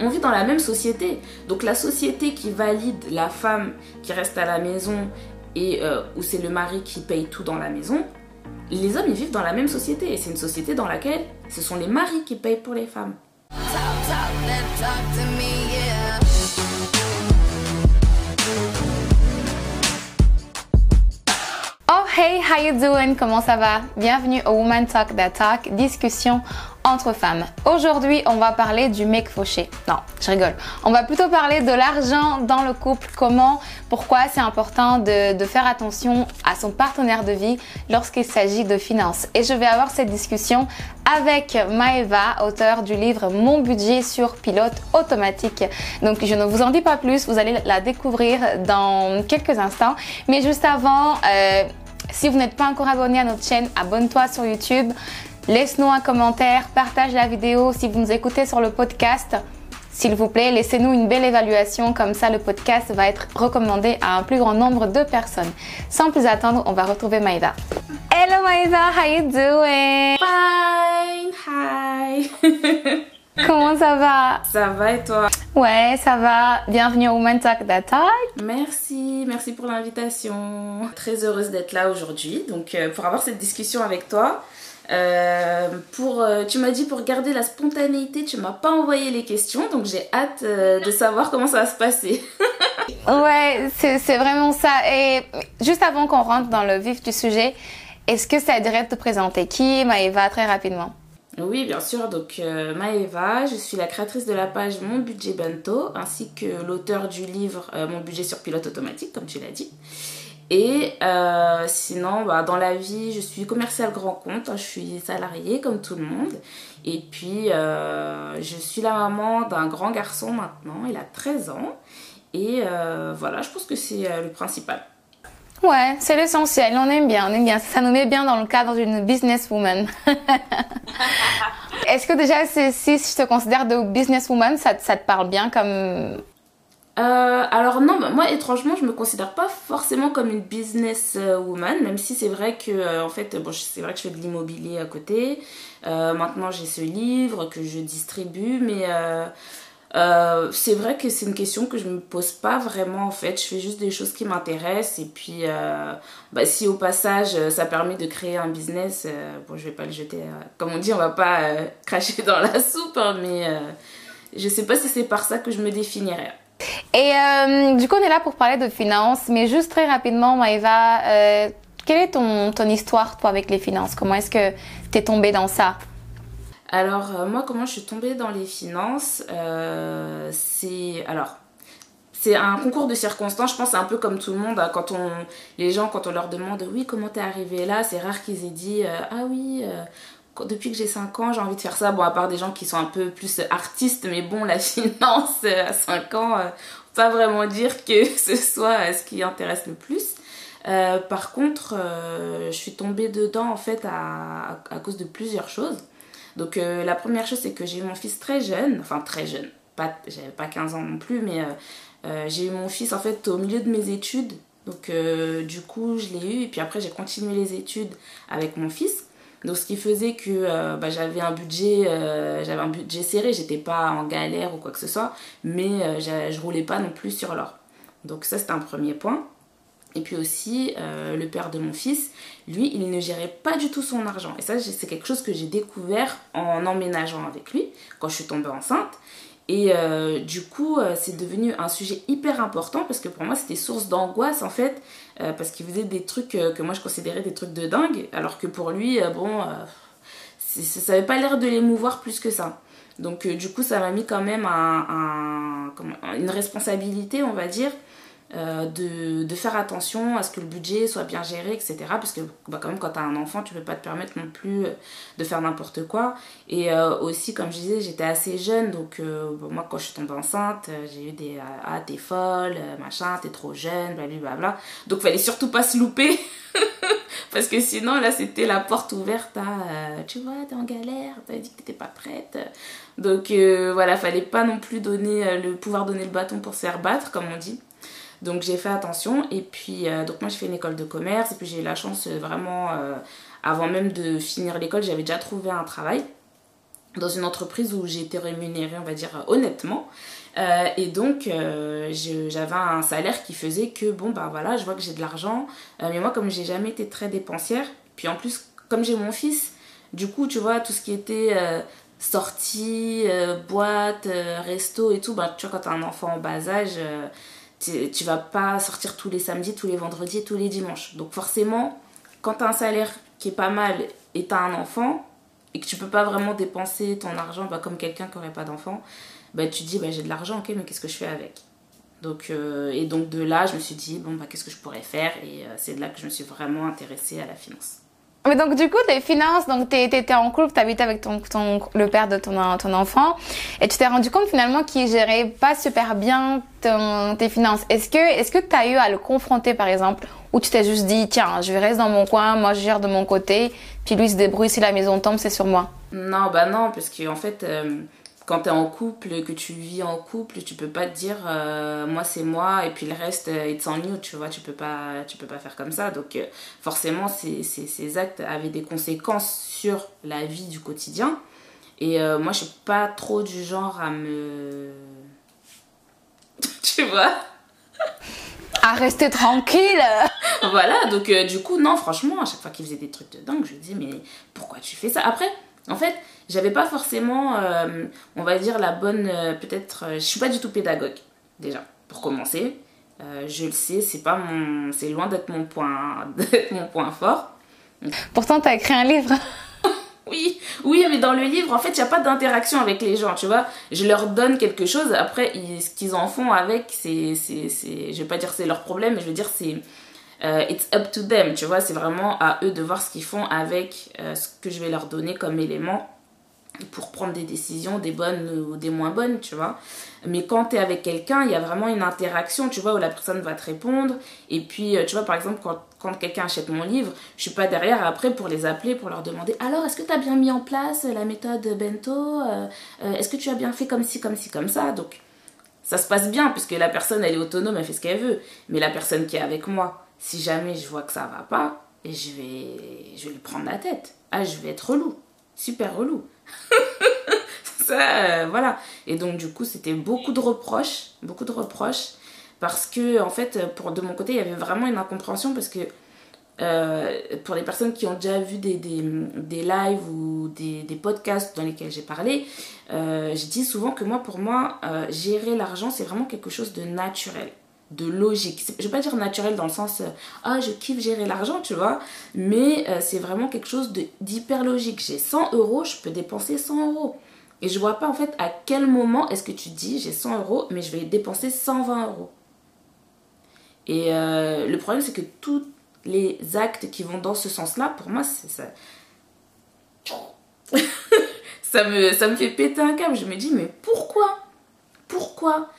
on vit dans la même société. Donc la société qui valide la femme qui reste à la maison et euh, où c'est le mari qui paye tout dans la maison, les hommes ils vivent dans la même société et c'est une société dans laquelle ce sont les maris qui payent pour les femmes. Hey, how you doing? Comment ça va? Bienvenue au Woman Talk That Talk, discussion entre femmes. Aujourd'hui, on va parler du mec fauché. Non, je rigole. On va plutôt parler de l'argent dans le couple, comment, pourquoi c'est important de, faire attention à son partenaire de vie lorsqu'il s'agit de finances. Et je vais avoir cette discussion avec Maeva, auteur du livre Mon budget sur pilote automatique. Donc je ne vous en dis pas plus, vous allez la découvrir dans quelques instants. Mais juste avant, euh, si vous n'êtes pas encore abonné à notre chaîne, abonne-toi sur YouTube. Laisse-nous un commentaire, partage la vidéo si vous nous écoutez sur le podcast. S'il vous plaît, laissez-nous une belle évaluation, comme ça le podcast va être recommandé à un plus grand nombre de personnes. Sans plus attendre, on va retrouver Maïva. Hello Maïva, how you doing? Fine, hi. Comment ça va? Ça va et toi? Ouais, ça va. Bienvenue au Talk Talk. Merci, merci pour l'invitation. Très heureuse d'être là aujourd'hui, donc euh, pour avoir cette discussion avec toi. Euh, pour, euh, tu m'as dit pour garder la spontanéité, tu m'as pas envoyé les questions, donc j'ai hâte de savoir comment ça va se passer. ouais, c'est vraiment ça. Et juste avant qu'on rentre dans le vif du sujet, est-ce que ça dirait de te présenter? Qui Maëva très rapidement? Oui, bien sûr. Donc, euh, Maëva, je suis la créatrice de la page Mon Budget Bento, ainsi que l'auteur du livre euh, Mon Budget sur pilote automatique, comme tu l'as dit. Et euh, sinon, bah, dans la vie, je suis commercial grand compte, hein, je suis salariée comme tout le monde. Et puis, je suis la maman d'un grand garçon maintenant, il a 13 ans. Et voilà, je pense que c'est le principal. Ouais, c'est l'essentiel, on aime bien, on aime bien. Ça nous met bien dans le cadre d'une businesswoman. Est-ce que déjà, si je te considère de businesswoman, ça, te parle bien comme euh, alors non, bah, moi étrangement, je me considère pas forcément comme une business woman, même si c'est vrai que euh, en fait, bon, c'est vrai que je fais de l'immobilier à côté. Euh, maintenant, j'ai ce livre que je distribue, mais euh, c'est vrai que c'est une question que je me pose pas vraiment en fait. Je fais juste des choses qui m'intéressent et puis bah, si au passage ça permet de créer un business, bon, je vais pas le jeter. comme on dit, on va pas cracher dans la soupe, hein, mais je sais pas si c'est par ça que je me définirais. Et euh, du coup, on est là pour parler de finances, mais juste très rapidement, Maëva, euh, quelle est ton, ton histoire, toi, avec les finances? Comment est-ce que tu es tombée dans ça? Alors, euh, moi, comment je suis tombée dans les finances euh, C'est. Alors. C'est un concours de circonstances, je pense, un peu comme tout le monde. Hein, quand on, les gens, quand on leur demande, oui, comment t'es arrivé là, c'est rare qu'ils aient dit, ah oui, depuis que j'ai 5 ans, j'ai envie de faire ça. Bon, à part des gens qui sont un peu plus artistes, mais bon, la finance à 5 ans, pas vraiment dire que ce soit ce qui intéresse le plus. Euh, par contre, euh, je suis tombée dedans en fait à, à, cause de plusieurs choses. Donc euh, la première chose c'est que j'ai eu mon fils très jeune, enfin très jeune, pas, j'avais pas 15 ans non plus, mais j'ai eu mon fils en fait au milieu de mes études. Donc du coup je l'ai eu et puis après j'ai continué les études avec mon fils. Donc ce qui faisait que euh, bah, j'avais un budget euh, j'avais un budget serré, j'étais pas en galère ou quoi que ce soit, mais euh, je roulais pas non plus sur l'or. Donc ça c'était un premier point. Et puis aussi le père de mon fils, lui, il ne gérait pas du tout son argent. Et ça c'est quelque chose que j'ai découvert en emménageant avec lui quand je suis tombée enceinte. Et euh, du coup, euh, c'est devenu un sujet hyper important parce que pour moi, c'était source d'angoisse en fait, euh, parce qu'il faisait des trucs que moi je considérais des trucs de dingue, alors que pour lui, bon, ça n'avait pas l'air de l'émouvoir plus que ça. Donc du coup, ça m'a mis quand même un, un, une responsabilité, on va dire, euh, de, de, faire attention à ce que le budget soit bien géré, etc. Parce que bah, quand même quand tu as un enfant, tu peux pas te permettre non plus euh, de faire n'importe quoi. Et euh, aussi, comme je disais, j'étais assez jeune, donc bon, moi quand je suis tombée enceinte, j'ai eu des « Ah, t'es folle, machin, t'es trop jeune, blablabla ». Donc fallait surtout pas se louper parce que sinon là c'était la porte ouverte à tu vois t'es en galère t'avais dit que t'étais pas prête donc voilà fallait pas non plus donner le pouvoir donner le bâton pour se faire battre comme on dit donc j'ai fait attention et puis euh, donc moi j'ai fait une école de commerce et puis j'ai eu la chance euh, vraiment euh, avant même de finir l'école j'avais déjà trouvé un travail. dans une entreprise où j'ai été rémunérée, on va dire, honnêtement. Et donc, j'avais un salaire qui faisait que, bon, bah voilà, je vois que j'ai de l'argent. Mais moi, comme j'ai jamais été très dépensière, puis en plus, comme j'ai mon fils, du coup, tu vois, tout ce qui était sortie, boîte, resto et tout, bah, tu vois, quand t'as un enfant en bas âge, tu, tu vas pas sortir tous les samedis, tous les vendredis, tous les dimanches. Donc, forcément, quand t'as un salaire qui est pas mal et t'as un enfant, et que tu peux pas vraiment dépenser ton argent bah, comme quelqu'un qui n'aurait pas d'enfant, bah, tu te dis bah, j'ai de l'argent, ok, mais qu'est-ce que je fais avec? Donc, euh, Et donc de là, je me suis dit, bon, bah, qu'est-ce que je pourrais faire? Et euh, c'est de là que je me suis vraiment intéressée à la finance. Mais donc du coup, les finances, donc tu étais en couple, tu habitais avec ton, le père de ton, ton enfant, et tu t'es rendu compte finalement qu'il gérait pas super bien tes finances. Est-ce que est-ce que tu as eu à le confronter par exemple, ou tu t'es juste dit, tiens, je vais rester dans mon coin, moi je gère de mon côté, puis lui se débrouille si la maison tombe, c'est sur moi? Non, bah non, parce qu'en en fait... Euh, quand tu es en couple, que tu vis en couple, tu peux pas te dire euh, moi c'est moi et puis le reste euh, it's on you, tu vois, tu peux pas, tu peux pas faire comme ça. Donc euh, forcément ces, ces, ces, actes avaient des conséquences sur la vie du quotidien. Et moi je suis pas trop du genre à me... tu vois? À rester tranquille. voilà, donc du coup, non, franchement, à chaque fois qu'il faisait des trucs de dingue, je lui dis, mais pourquoi tu fais ça? Après, en fait, j'avais pas forcément, euh, on va dire, la bonne. Euh, peut-être. Euh, je suis pas du tout pédagogue, déjà, pour commencer. je le sais, c'est pas mon. C'est loin d'être mon point, mon point fort. Pourtant, tu as écrit un livre. oui, oui, mais dans le livre, en fait, il n'y a pas d'interaction avec les gens, tu vois. Je leur donne quelque chose, après, ce qu'ils en font avec, c'est. Je vais pas dire c'est leur problème, mais je veux dire, c'est. it's up to them, tu vois, c'est vraiment à eux de voir ce qu'ils font avec ce que je vais leur donner comme élément pour prendre des décisions, des bonnes ou des moins bonnes, tu vois. Mais quand tu es avec quelqu'un, il y a vraiment une interaction, tu vois, où la personne va te répondre. Et puis, euh, tu vois, par exemple, quand, quelqu'un achète mon livre, je suis pas derrière après pour les appeler, pour leur demander Alors, est-ce que tu as bien mis en place la méthode bento euh, euh, Est-ce que tu as bien fait comme ci, comme ci, comme ça? Donc, ça se passe bien, puisque la personne, elle est autonome, elle fait ce qu'elle veut. Mais la personne qui est avec moi, si jamais je vois que ça va pas, et je vais, je vais lui prendre la tête. Ah, je vais être relou. Super relou. ça, euh, voilà. Et donc, du coup, c'était beaucoup de reproches, beaucoup de reproches, parce que, en fait, pour, de mon côté, il y avait vraiment une incompréhension, parce que euh, pour les personnes qui ont déjà vu des, des, des lives ou des, podcasts dans lesquels j'ai parlé, euh, je dis souvent que moi, pour moi, gérer l'argent, c'est vraiment quelque chose de naturel de logique. Je vais pas dire naturel dans le sens ah je kiffe gérer l'argent, tu vois, mais euh, c'est vraiment quelque chose d'hyper logique. J'ai 100 euros, je peux dépenser 100 euros. Et je vois pas en fait à quel moment est-ce que tu dis j'ai 100 euros, mais je vais dépenser 120 euros. Et euh, le problème c'est que tous les actes qui vont dans ce sens-là, pour moi, ça. ça, me, ça me fait péter un câble. Je me dis, mais pourquoi? Pourquoi?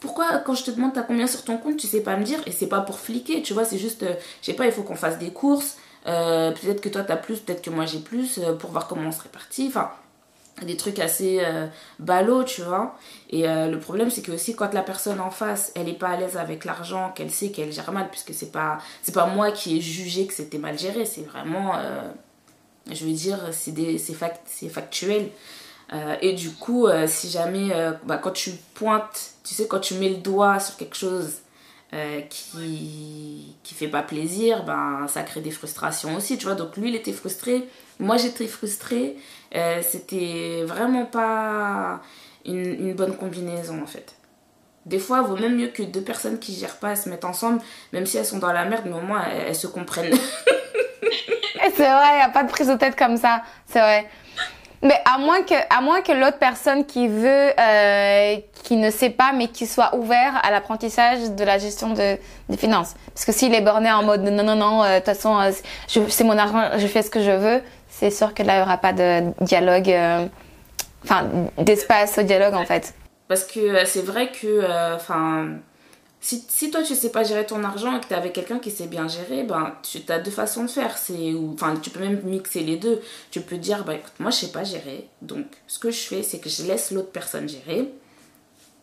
Pourquoi, quand je te demande t'as combien sur ton compte, tu sais pas me dire Et c'est pas pour fliquer, tu vois, c'est juste, euh, je sais pas, il faut qu'on fasse des courses. Euh, peut-être que toi t'as plus, peut-être que moi j'ai plus, euh, pour voir comment on se répartit. Enfin, des trucs assez ballots, tu vois. Et le problème, c'est que aussi quand la personne en face, elle est pas à l'aise avec l'argent, qu'elle sait qu'elle gère mal, puisque c'est pas, pas moi qui ai jugé que c'était mal géré, c'est vraiment, je veux dire, c'est, fact, c'est factuel. Euh, et du coup, euh, si jamais, euh, bah, quand tu pointes, tu sais, quand tu mets le doigt sur quelque chose qui qui fait pas plaisir, ben, ça crée des frustrations aussi, tu vois. Donc lui, il était frustré, moi j'étais frustrée. C'était vraiment pas une, bonne combinaison en fait. Des fois, il vaut même mieux que deux personnes qui gèrent pas, se mettent ensemble, même si elles sont dans la merde, mais au moins elles, se comprennent. c'est vrai, n'y a pas de prise de tête comme ça, c'est vrai. Mais à moins que, à moins que l'autre personne qui veut, euh, qui ne sait pas, mais qui soit ouvert à l'apprentissage de la gestion de, des finances. Parce que s'il est borné en mode non, non, non, euh, de toute façon, euh, c'est mon argent, je fais ce que je veux, c'est sûr que là, il n'y aura pas de dialogue, euh, enfin, d'espace au dialogue en fait. Parce que c'est vrai que, enfin si, toi tu sais pas gérer ton argent et que tu es avec quelqu'un qui sait bien gérer, ben tu as deux façons de faire. Enfin tu peux même mixer les deux. Tu peux dire bah écoute, moi je sais pas gérer. Donc ce que je fais c'est que je laisse l'autre personne gérer.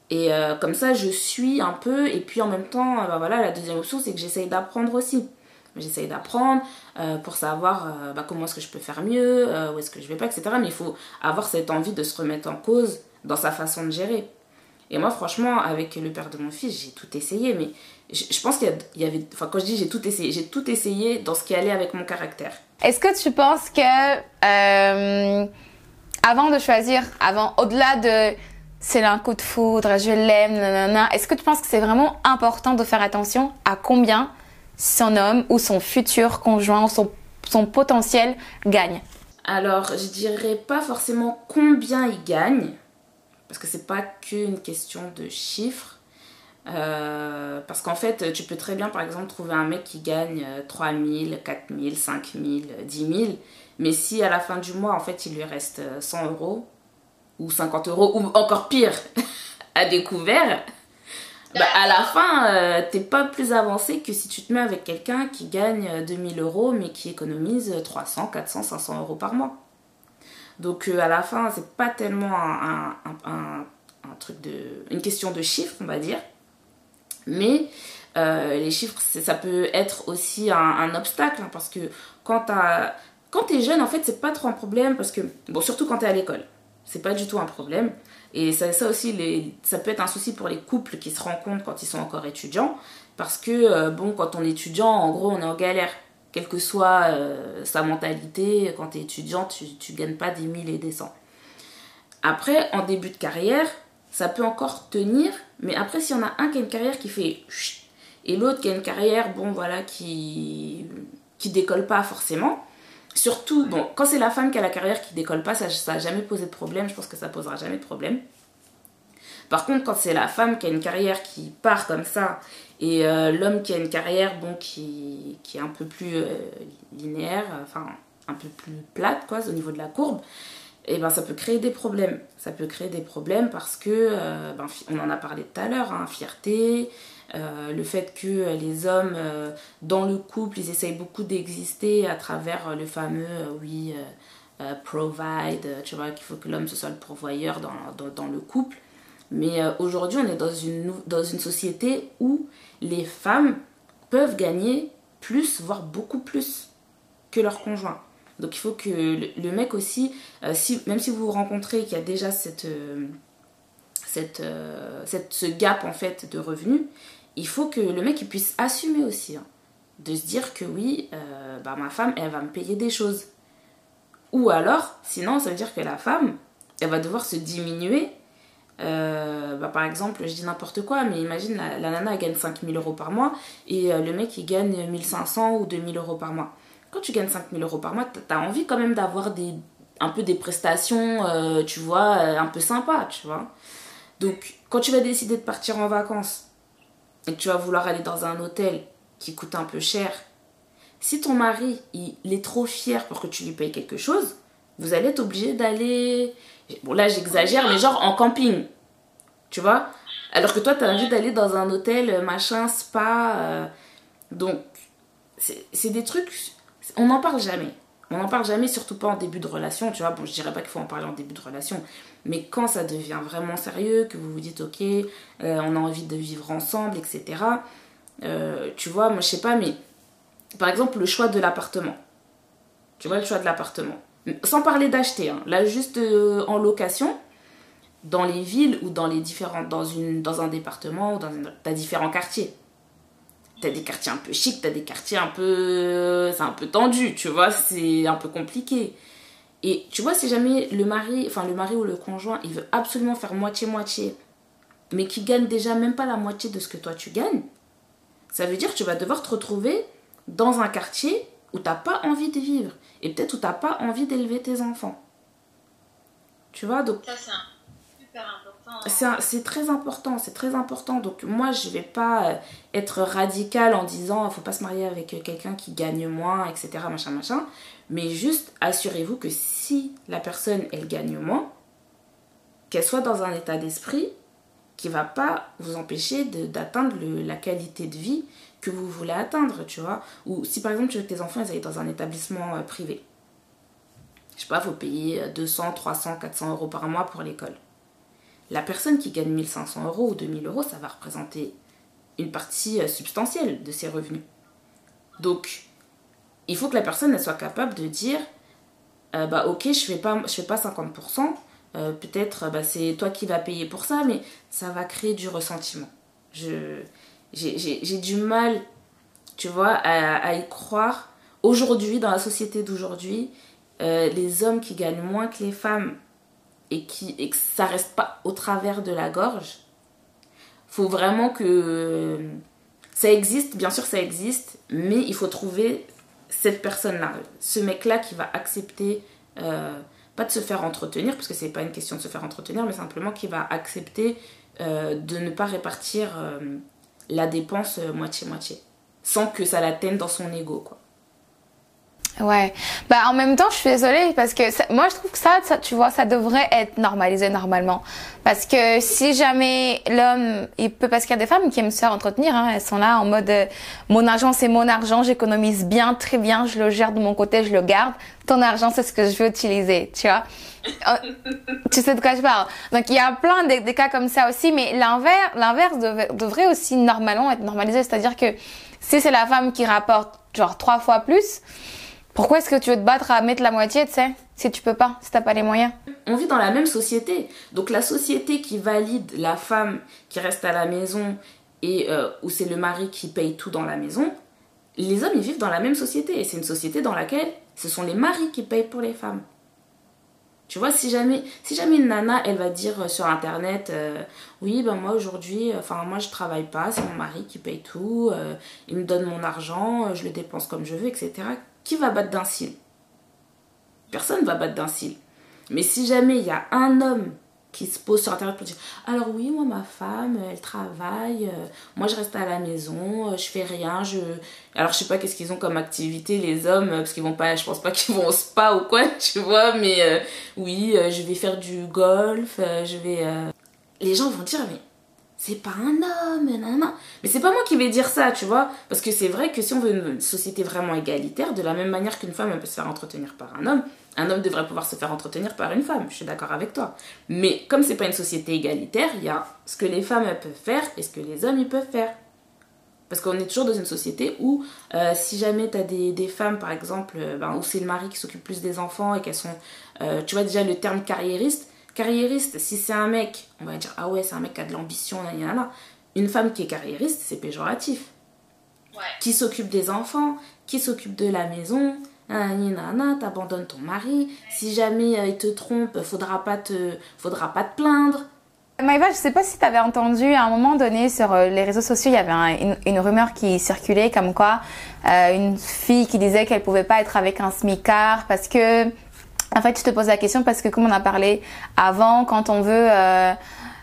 Et euh, comme ça je suis un peu et puis en même temps bah, voilà la deuxième option c'est que j'essaye d'apprendre aussi. J'essaye d'apprendre euh, pour savoir bah, comment est-ce que je peux faire mieux, où est-ce que je vais pas, etc. Mais il faut avoir cette envie de se remettre en cause dans sa façon de gérer. Et moi, franchement, avec le père de mon fils, j'ai tout essayé. Mais je, je pense qu'il y, avait. Enfin, quand je dis j'ai tout essayé, j'ai tout essayé dans ce qui allait avec mon caractère. Est-ce que tu penses que. avant de choisir, avant, au-delà de c'est un coup de foudre, je l'aime, nanana. Est-ce que tu penses que c'est vraiment important de faire attention à combien son homme ou son futur conjoint ou son, son potentiel gagne? Alors, je dirais pas forcément combien il gagne, parce que c'est pas qu'une question de chiffres. Euh, parce qu'en fait, tu peux très bien, par exemple, trouver un mec qui gagne 3000, 4000, 5000, 10 000. Mais si à la fin du mois, en fait, il lui reste 100 euros, ou 50 euros, ou encore pire, à découvert, bah, à la fin, euh, t'es pas plus avancé que si tu te mets avec quelqu'un qui gagne 2000 euros mais qui économise 300, 400, 500 euros par mois. Donc euh, à la fin, c'est pas tellement un, truc de. une question de chiffres, on va dire. Mais euh, les chiffres, ça peut être aussi un, obstacle hein, parce que quand. Quand t'es jeune, en fait, c'est pas trop un problème parce que. Bon, surtout quand t'es à l'école. C'est pas du tout un problème. Et ça, aussi, ça peut être un souci pour les couples qui se rencontrent quand ils sont encore étudiants. Parce que, euh, bon, quand on est étudiant, en gros, on est en galère. Quelle que soit euh, sa mentalité, quand tu es étudiant, tu, tu gagnes pas des 1000 et des 100. Après, en début de carrière, ça peut encore tenir. Mais après, s'il y en a un qui a une carrière qui fait et l'autre qui a une carrière, bon, voilà, qui, qui décolle pas forcément, Surtout, bon, quand c'est la femme qui a la carrière qui décolle pas, ça n'a jamais posé de problème. Je pense que ça posera jamais de problème. Par contre, quand c'est la femme qui a une carrière qui part comme ça et euh, l'homme qui a une carrière bon, qui, qui est un peu plus euh, linéaire, enfin un peu plus plate quoi, au niveau de la courbe, et eh ben ça peut créer des problèmes. Ça peut créer des problèmes parce que, euh, ben, on en a parlé tout à l'heure, hein, fierté, le fait que les hommes dans le couple ils essayent beaucoup d'exister à travers le fameux oui provide tu vois qu'il faut que l'homme ce soit le pourvoyeur dans, dans le couple mais aujourd'hui on est dans une, dans une société où les femmes peuvent gagner plus voire beaucoup plus que leur conjoint donc il faut que le, mec aussi si, même si vous vous rencontrez qu'il y a déjà cette cette, cette, ce gap en fait de revenus, il faut que le mec il puisse assumer aussi. Hein. de se dire que oui, euh, bah, ma femme, elle va me payer des choses. Ou alors, sinon, ça veut dire que la femme, elle va devoir se diminuer. Euh, bah, par exemple, je dis n'importe quoi, mais imagine, la, nana, elle gagne 5000 euros par mois et euh, le mec, il gagne 1500 ou 2000 euros par mois. Quand tu gagnes 5000 euros par mois, t'as envie quand même d'avoir des, un peu des prestations, tu vois, un peu sympa, tu vois. Donc, quand tu vas décider de partir en vacances, et que tu vas vouloir aller dans un hôtel qui coûte un peu cher, si ton mari il, est trop fier pour que tu lui payes quelque chose, vous allez être obligé d'aller. Bon, là j'exagère, mais genre en camping. Tu vois? Alors que toi, tu as envie d'aller dans un hôtel, machin, spa. Euh, donc, c'est des trucs. On n'en parle jamais. On n'en parle jamais, surtout pas en début de relation, tu vois? Bon, je dirais pas qu'il faut en parler en début de relation, mais quand ça devient vraiment sérieux, que vous vous dites, ok, euh, on a envie de vivre ensemble, etc. Euh, tu vois, moi je sais pas, mais par exemple, le choix de l'appartement. Tu vois, le choix de l'appartement. Sans parler d'acheter, hein. là juste euh, en location, dans les villes ou dans les différentes, dans, une, un département ou dans différents quartiers. T'as des quartiers un peu chics, t'as des quartiers un peu. C'est un peu tendu, tu vois, c'est un peu compliqué. Et tu vois, si jamais le mari, enfin le mari ou le conjoint, il veut absolument faire moitié-moitié, mais qui gagne déjà même pas la moitié de ce que toi tu gagnes, ça veut dire que tu vas devoir te retrouver dans un quartier où t'as pas envie de vivre. Et peut-être où t'as pas envie d'élever tes enfants. Tu vois, donc. Ça, c'est super important c'est très important, c'est très important. Donc moi, je vais pas euh, être radicale en disant il faut pas se marier avec euh, quelqu'un qui gagne moins, etc. Machin, machin. Mais juste assurez-vous que si la personne, elle gagne moins, qu'elle soit dans un état d'esprit qui va pas vous empêcher d'atteindre la qualité de vie que vous voulez atteindre, tu vois. Ou si par exemple tu veux que tes enfants ils aillent dans un établissement euh, privé. Je sais pas, faut payer 200, 300, 400 euros par mois pour l'école la personne qui gagne 1500 euros ou 2000 euros, ça va représenter une partie euh, substantielle de ses revenus. Donc, il faut que la personne elle soit capable de dire euh, bah ok je fais pas fais pas 50% euh, peut-être bah, c'est toi qui vas payer pour ça mais ça va créer du ressentiment je j'ai du mal tu vois à, y croire. Aujourd'hui dans la société d'aujourd'hui euh, les hommes qui gagnent moins que les femmes et, qui, et que ça reste pas au travers de la gorge faut vraiment que ça existe bien sûr ça existe mais il faut trouver cette personne-là, ce mec-là qui va accepter, euh, pas de se faire entretenir, parce que c'est pas une question de se faire entretenir, mais simplement qui va accepter euh, de ne pas répartir la dépense moitié-moitié, sans que ça l'atteigne dans son ego, quoi. Ouais. Bah en même temps, je suis désolée parce que moi je trouve que ça, ça, tu vois, ça devrait être normalisé normalement. Parce que si jamais l'homme, il peut parce qu'il y a des femmes qui aiment se faire entretenir, hein, elles sont là en mode euh, mon argent c'est mon argent, j'économise bien, très bien, je le gère de mon côté, je le garde. Ton argent c'est ce que je veux utiliser, tu vois. Euh, tu sais de quoi je parle? Donc il y a plein de, cas comme ça aussi, mais l'inverse, l'inverse devrait aussi normalement être normalisé, c'est-à-dire que si c'est la femme qui rapporte genre trois fois plus pourquoi est-ce que tu veux te battre à mettre la moitié, tu sais, si tu peux pas, si t'as pas les moyens? On vit dans la même société. Donc la société qui valide la femme qui reste à la maison et euh, où c'est le mari qui paye tout dans la maison, les hommes ils vivent dans la même société et c'est une société dans laquelle ce sont les maris qui payent pour les femmes. Tu vois, si jamais, si jamais une nana, elle va dire euh, sur internet, euh, oui, ben moi aujourd'hui, enfin moi je travaille pas, c'est mon mari qui paye tout, il me donne mon argent, je le dépense comme je veux, etc. Qui va battre d'un cil? Personne va battre d'un cil. Mais si jamais il y a un homme qui se pose sur internet pour dire alors oui moi ma femme elle travaille euh, moi je reste à la maison euh, je fais rien je alors je sais pas qu'est-ce qu'ils ont comme activité les hommes parce qu'ils vont pas je pense pas qu'ils vont au spa ou quoi tu vois mais euh, oui je vais faire du golf je vais les gens vont dire mais c'est pas un homme, nanana. Mais c'est pas moi qui vais dire ça, tu vois. Parce que c'est vrai que si on veut une société vraiment égalitaire, de la même manière qu'une femme peut se faire entretenir par un homme, un homme devrait pouvoir se faire entretenir par une femme. Je suis d'accord avec toi. Mais comme c'est pas une société égalitaire, il y a ce que les femmes peuvent faire et ce que les hommes ils peuvent faire. Parce qu'on est toujours dans une société où, euh, si jamais tu as des, femmes, par exemple, euh, ben, où c'est le mari qui s'occupe plus des enfants et qu'elles sont. Euh, tu vois déjà le terme carriériste, Carriériste, si c'est un mec, on va dire ah ouais, c'est un mec qui a de l'ambition, Une femme qui est carriériste, c'est péjoratif. Qui s'occupe des enfants, qui s'occupe de la maison, t'abandonnes ton mari. Si jamais euh, il te trompe, faudra pas te, faudra pas te plaindre. Maïva, je sais pas si tu avais entendu à un moment donné sur euh, les réseaux sociaux, il y avait une, rumeur qui circulait comme quoi euh, une fille qui disait qu'elle pouvait pas être avec un smicard parce que en fait, je te pose la question parce que comme on a parlé avant, quand on veut euh,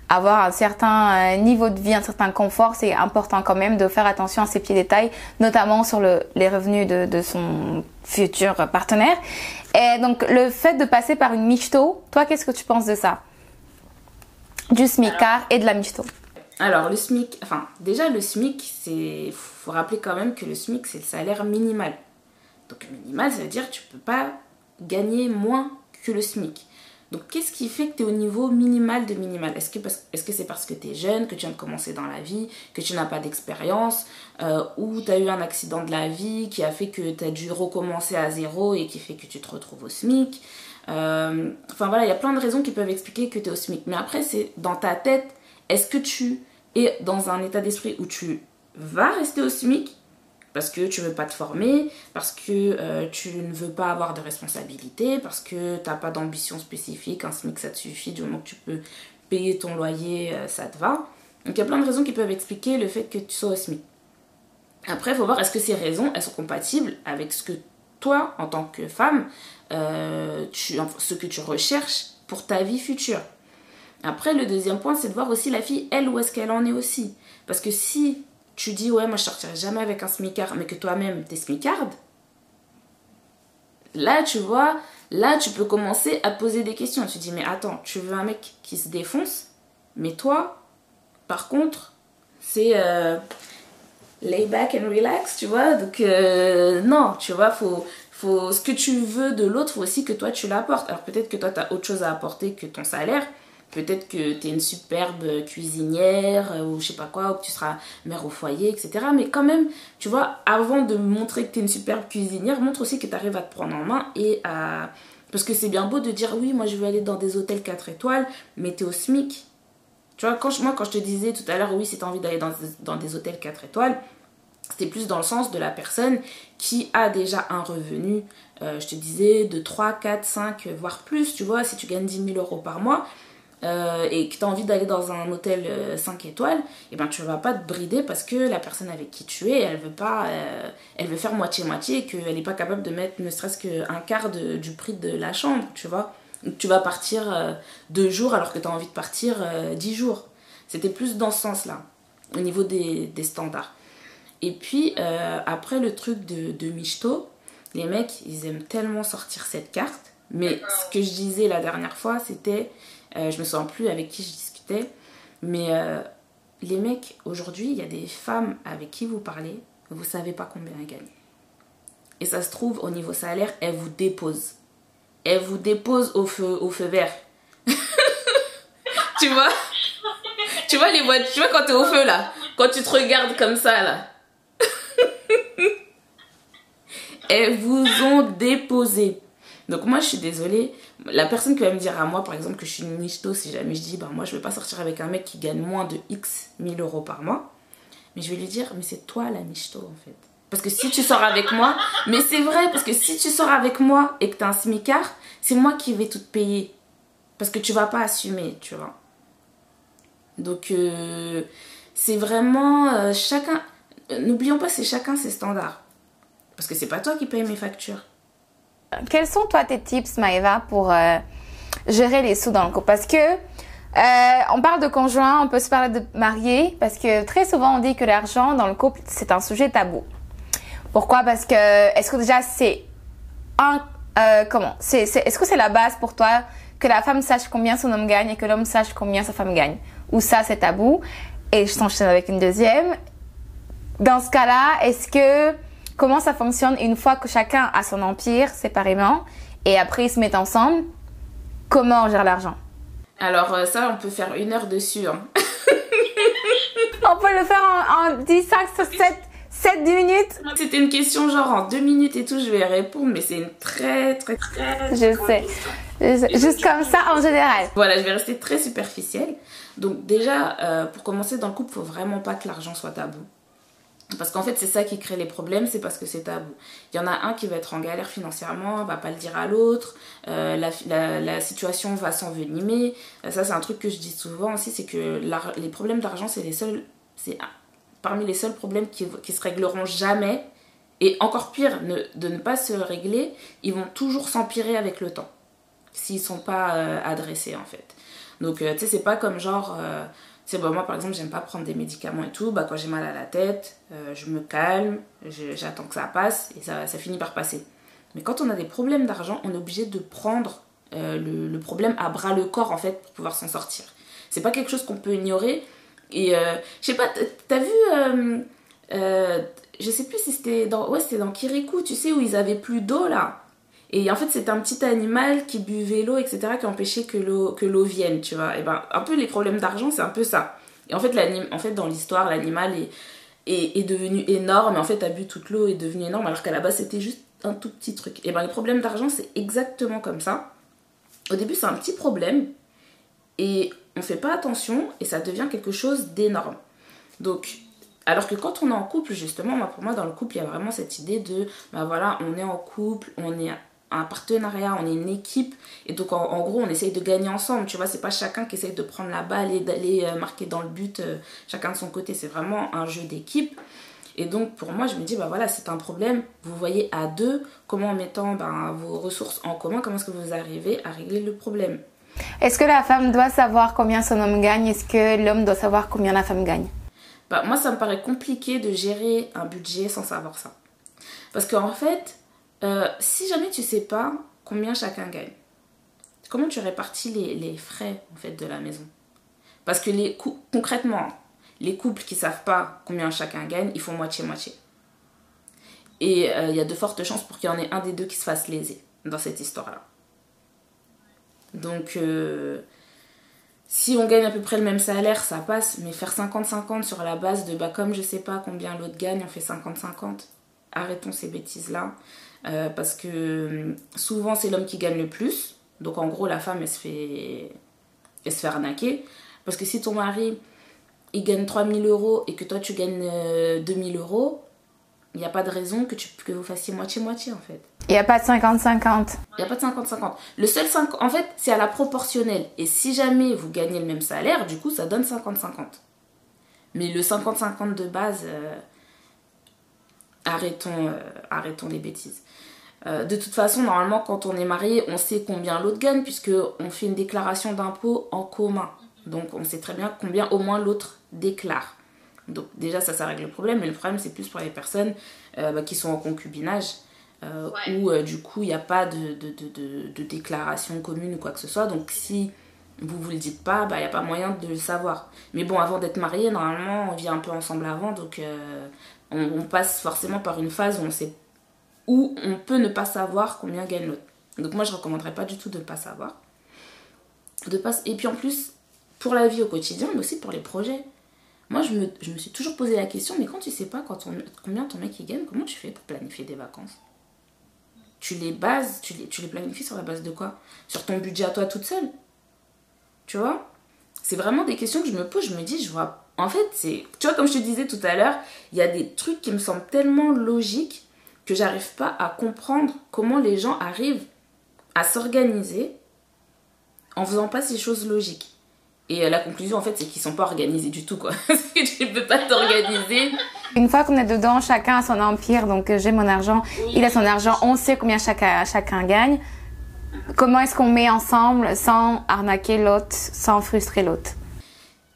avoir un certain euh, niveau de vie, un certain confort, c'est important quand même de faire attention à ces petits détails, notamment sur le, les revenus de, son futur partenaire. Et donc, le fait de passer par une michto, toi, qu'est-ce que tu penses de ça? Du SMICAR et de la michto alors, le SMIC, enfin, déjà, le SMIC, c'est. faut rappeler quand même que le SMIC, c'est le salaire minimal. Donc, minimal, ça veut dire que tu peux pas gagner moins que le SMIC. Donc qu'est-ce qui fait que tu es au niveau minimal de minimal? Est-ce que c'est -ce parce que tu es jeune, que tu viens de commencer dans la vie, que tu n'as pas d'expérience, euh, ou tu as eu un accident de la vie qui a fait que tu as dû recommencer à zéro et qui fait que tu te retrouves au SMIC? Euh, Enfin voilà, il y a plein de raisons qui peuvent expliquer que tu es au SMIC. Mais après, c'est dans ta tête, est-ce que tu es dans un état d'esprit où tu vas rester au SMIC parce que tu veux pas te former, parce que euh, tu ne veux pas avoir de responsabilité, parce que tu n'as pas d'ambition spécifique, un SMIC ça te suffit, du moment que tu peux payer ton loyer, euh, ça te va. Donc il y a plein de raisons qui peuvent expliquer le fait que tu sois au SMIC. Après, il faut voir est-ce que ces raisons, elles sont compatibles avec ce que toi, en tant que femme, euh, ce que tu recherches pour ta vie future. Après, le deuxième point, c'est de voir aussi la fille, elle, où est-ce qu'elle en est aussi. Parce que si tu dis ouais moi je sortirai jamais avec un smicard mais que toi-même t'es smicarde là tu vois là tu peux commencer à poser des questions. Tu dis mais attends tu veux un mec qui se défonce mais toi par contre c'est euh, lay back and relax tu vois. Donc euh, non tu vois faut faut ce que tu veux de l'autre faut aussi que toi tu l'apportes. Alors peut-être que toi tu as autre chose à apporter que ton salaire Peut-être que tu es une superbe cuisinière euh, ou je sais pas quoi, ou que tu seras mère au foyer, etc. Mais quand même, tu vois, avant de montrer que tu es une superbe cuisinière, montre aussi que tu arrives à te prendre en main et à... Parce que c'est bien beau de dire oui, moi je veux aller dans des hôtels 4 étoiles, mais tu es au SMIC. Tu vois, quand moi quand je te disais tout à l'heure, oui, si tu as envie d'aller dans, dans des hôtels 4 étoiles, c'était plus dans le sens de la personne qui a déjà un revenu, euh, je te disais, de 3, 4, 5, voire plus. Tu vois, si tu gagnes 10 000 euros par mois, euh, et que tu as envie d'aller dans un hôtel 5 euh, étoiles, et eh ben tu vas pas te brider parce que la personne avec qui tu es, elle veut pas euh, elle veut faire moitié-moitié et qu'elle n'est pas capable de mettre ne serait-ce qu'un quart du prix de la chambre, tu vois. tu vas partir deux jours alors que tu as envie de partir dix jours. C'était plus dans ce sens-là, au niveau des, standards. Et puis, après le truc de, de Michto, les mecs, ils aiment tellement sortir cette carte. Mais ce que je disais la dernière fois, c'était euh, je me souviens plus avec qui je discutais. Mais euh, les mecs, aujourd'hui, il y a des femmes avec qui vous parlez, vous savez pas combien elles gagnent. Et ça se trouve, au niveau salaire, elles vous déposent. Elles vous déposent au feu, au feu vert. tu vois? Tu vois les voitures, tu vois quand t'es au feu là? Quand tu te regardes comme ça là. elles vous ont déposé. Donc moi je suis désolée, la personne qui va me dire à moi par exemple que je suis une michto si jamais je dis bah moi je vais pas sortir avec un mec qui gagne moins de X 1000 euros par mois, mais je vais lui dire mais c'est toi la michto en fait. Parce que si tu sors avec moi, mais c'est vrai parce que si tu sors avec moi et que tu as un smicard, c'est moi qui vais tout te payer. Parce que tu vas pas assumer, tu vois. Donc euh, c'est vraiment euh, chacun n'oublions pas c'est chacun ses standards. Parce que c'est pas toi qui payes mes factures quels sont toi tes tips, Maëva, pour euh, gérer les sous dans le couple? Parce que euh, on parle de conjoint, on peut se parler de marié, parce que très souvent on dit que l'argent dans le couple c'est un sujet tabou. Pourquoi? Parce que est-ce que déjà c'est un euh, comment? C'est, Est-ce que c'est la base pour toi que la femme sache combien son homme gagne et que l'homme sache combien sa femme gagne? Ou ça c'est tabou. Et je t'enchaîne avec une deuxième. Dans ce cas-là, est-ce que comment ça fonctionne une fois que chacun a son empire séparément et après ils se mettent ensemble Comment on gère l'argent? Alors euh, ça, on peut faire une heure dessus. Hein. on peut le faire en, 10, 5, 7, 7, 10 minutes C'était une question genre en 2 minutes et tout, je vais répondre, mais c'est une très très très... Je sais. Juste comme ça en général. Voilà, je vais rester très superficielle. Donc déjà, euh, pour commencer dans le couple, il faut vraiment pas que l'argent soit tabou. Parce qu'en fait, c'est ça qui crée les problèmes, c'est parce que c'est tabou. Il y en a un qui va être en galère financièrement, va pas le dire à l'autre, euh, la, situation va s'envenimer. Euh, ça, c'est un truc que je dis souvent aussi, c'est que les problèmes d'argent, c'est les seuls, c'est parmi les seuls problèmes qui, qui se régleront jamais. Et encore pire, de ne pas se régler, ils vont toujours s'empirer avec le temps, s'ils sont pas euh, adressés en fait. Donc, tu sais, c'est pas comme genre c'est bah, moi par exemple j'aime pas prendre des médicaments et tout. Bah quand j'ai mal à la tête euh, je me calme j'attends que ça passe et ça, ça, finit par passer. Mais quand on a des problèmes d'argent on est obligé de prendre euh, le, problème à bras le corps en fait pour pouvoir s'en sortir. C'est pas quelque chose qu'on peut ignorer. Et euh, je sais pas t'as vu je sais plus si c'était dans ouais c'était dans Kirikou tu sais où ils avaient plus d'eau là et en fait, c'est un petit animal qui buvait l'eau, etc., qui empêchait que l'eau, que l'eau vienne, tu vois. Et ben, un peu les problèmes d'argent, c'est un peu ça. Et en fait, en fait dans l'histoire, l'animal est, est, est, devenu énorme. Et en fait, a bu toute l'eau, est devenu énorme, alors qu'à la base, c'était juste un tout petit truc. Et ben, les problèmes d'argent, c'est exactement comme ça. Au début, c'est un petit problème. Et on fait pas attention, et ça devient quelque chose d'énorme. Donc, alors que quand on est en couple, justement, pour moi, dans le couple, il y a vraiment cette idée de, ben voilà, on est en couple, on est un partenariat, on est une équipe. Et donc, en, gros, on essaye de gagner ensemble. Tu vois, c'est pas chacun qui essaye de prendre la balle et d'aller euh, marquer dans le but, euh, chacun de son côté. C'est vraiment un jeu d'équipe. Et donc, pour moi, je me dis, bah voilà, c'est un problème. Vous voyez à deux, comment en mettant ben, vos ressources en commun, comment est-ce que vous arrivez à régler le problème? Est-ce que la femme doit savoir combien son homme gagne? Est-ce que l'homme doit savoir combien la femme gagne? Bah, Moi, ça me paraît compliqué de gérer un budget sans savoir ça. Parce qu'en fait, euh, si jamais tu sais pas combien chacun gagne, comment tu répartis les, frais en fait de la maison? Parce que les concrètement, les couples qui savent pas combien chacun gagne, ils font moitié-moitié. Et euh, il y a de fortes chances pour qu'il y en ait un des deux qui se fasse léser dans cette histoire-là. Donc, euh, si on gagne à peu près le même salaire, ça passe, mais faire 50-50 sur la base de bah comme je sais pas combien l'autre gagne, on fait 50-50. Arrêtons ces bêtises-là. Euh, parce que euh, souvent c'est l'homme qui gagne le plus. Donc en gros la femme elle se fait, elle se fait arnaquer. Parce que si ton mari il gagne 3000 euros et que toi tu gagnes 2000 euros, il n'y a pas de raison que, tu, que vous fassiez moitié-moitié en fait. Il n'y a pas de 50-50. Il n'y a pas de 50-50. Le seul 5, en fait, c'est à la proportionnelle. Et si jamais vous gagnez le même salaire, du coup, ça donne 50-50. Mais le 50-50 de base, euh, arrêtons, euh, arrêtons les bêtises. Euh, de toute façon, normalement, quand on est marié, on sait combien l'autre gagne, puisque on fait une déclaration d'impôt en commun. Donc, on sait très bien combien au moins l'autre déclare. Donc déjà, ça, ça règle le problème, mais le problème, c'est plus pour les personnes euh, bah, qui sont en concubinage, euh, où du coup, il n'y a pas de, de, de, de, déclaration commune ou quoi que ce soit. Donc si vous vous le dites pas, bah, il n'y a pas moyen de le savoir. Mais bon, avant d'être marié, normalement, on vit un peu ensemble avant, donc on, passe forcément par une phase où on sait où on peut ne pas savoir combien gagne l'autre. Donc moi, je ne recommanderais pas du tout de ne pas savoir. Et puis en plus, pour la vie au quotidien, mais aussi pour les projets moi, je me, suis toujours posé la question, mais quand tu sais pas combien ton mec il gagne, comment tu fais pour planifier des vacances? Tu les bases, tu les, tu les planifies sur la base de quoi? Sur ton budget à toi toute seule? Tu vois? C'est vraiment des questions que je me pose, je me dis, je vois. En fait, c'est. Tu vois, comme je te disais tout à l'heure, il y a des trucs qui me semblent tellement logiques que j'arrive pas à comprendre comment les gens arrivent à s'organiser en faisant pas ces choses logiques. Et euh, la conclusion, en fait, c'est qu'ils sont pas organisés du tout, quoi. Parce que tu peux pas t'organiser. Une fois qu'on est dedans, chacun a son empire. Donc, euh, j'ai mon argent, il a son argent, on sait combien chacun, chacun gagne. Comment est-ce qu'on met ensemble sans arnaquer l'autre, sans frustrer l'autre?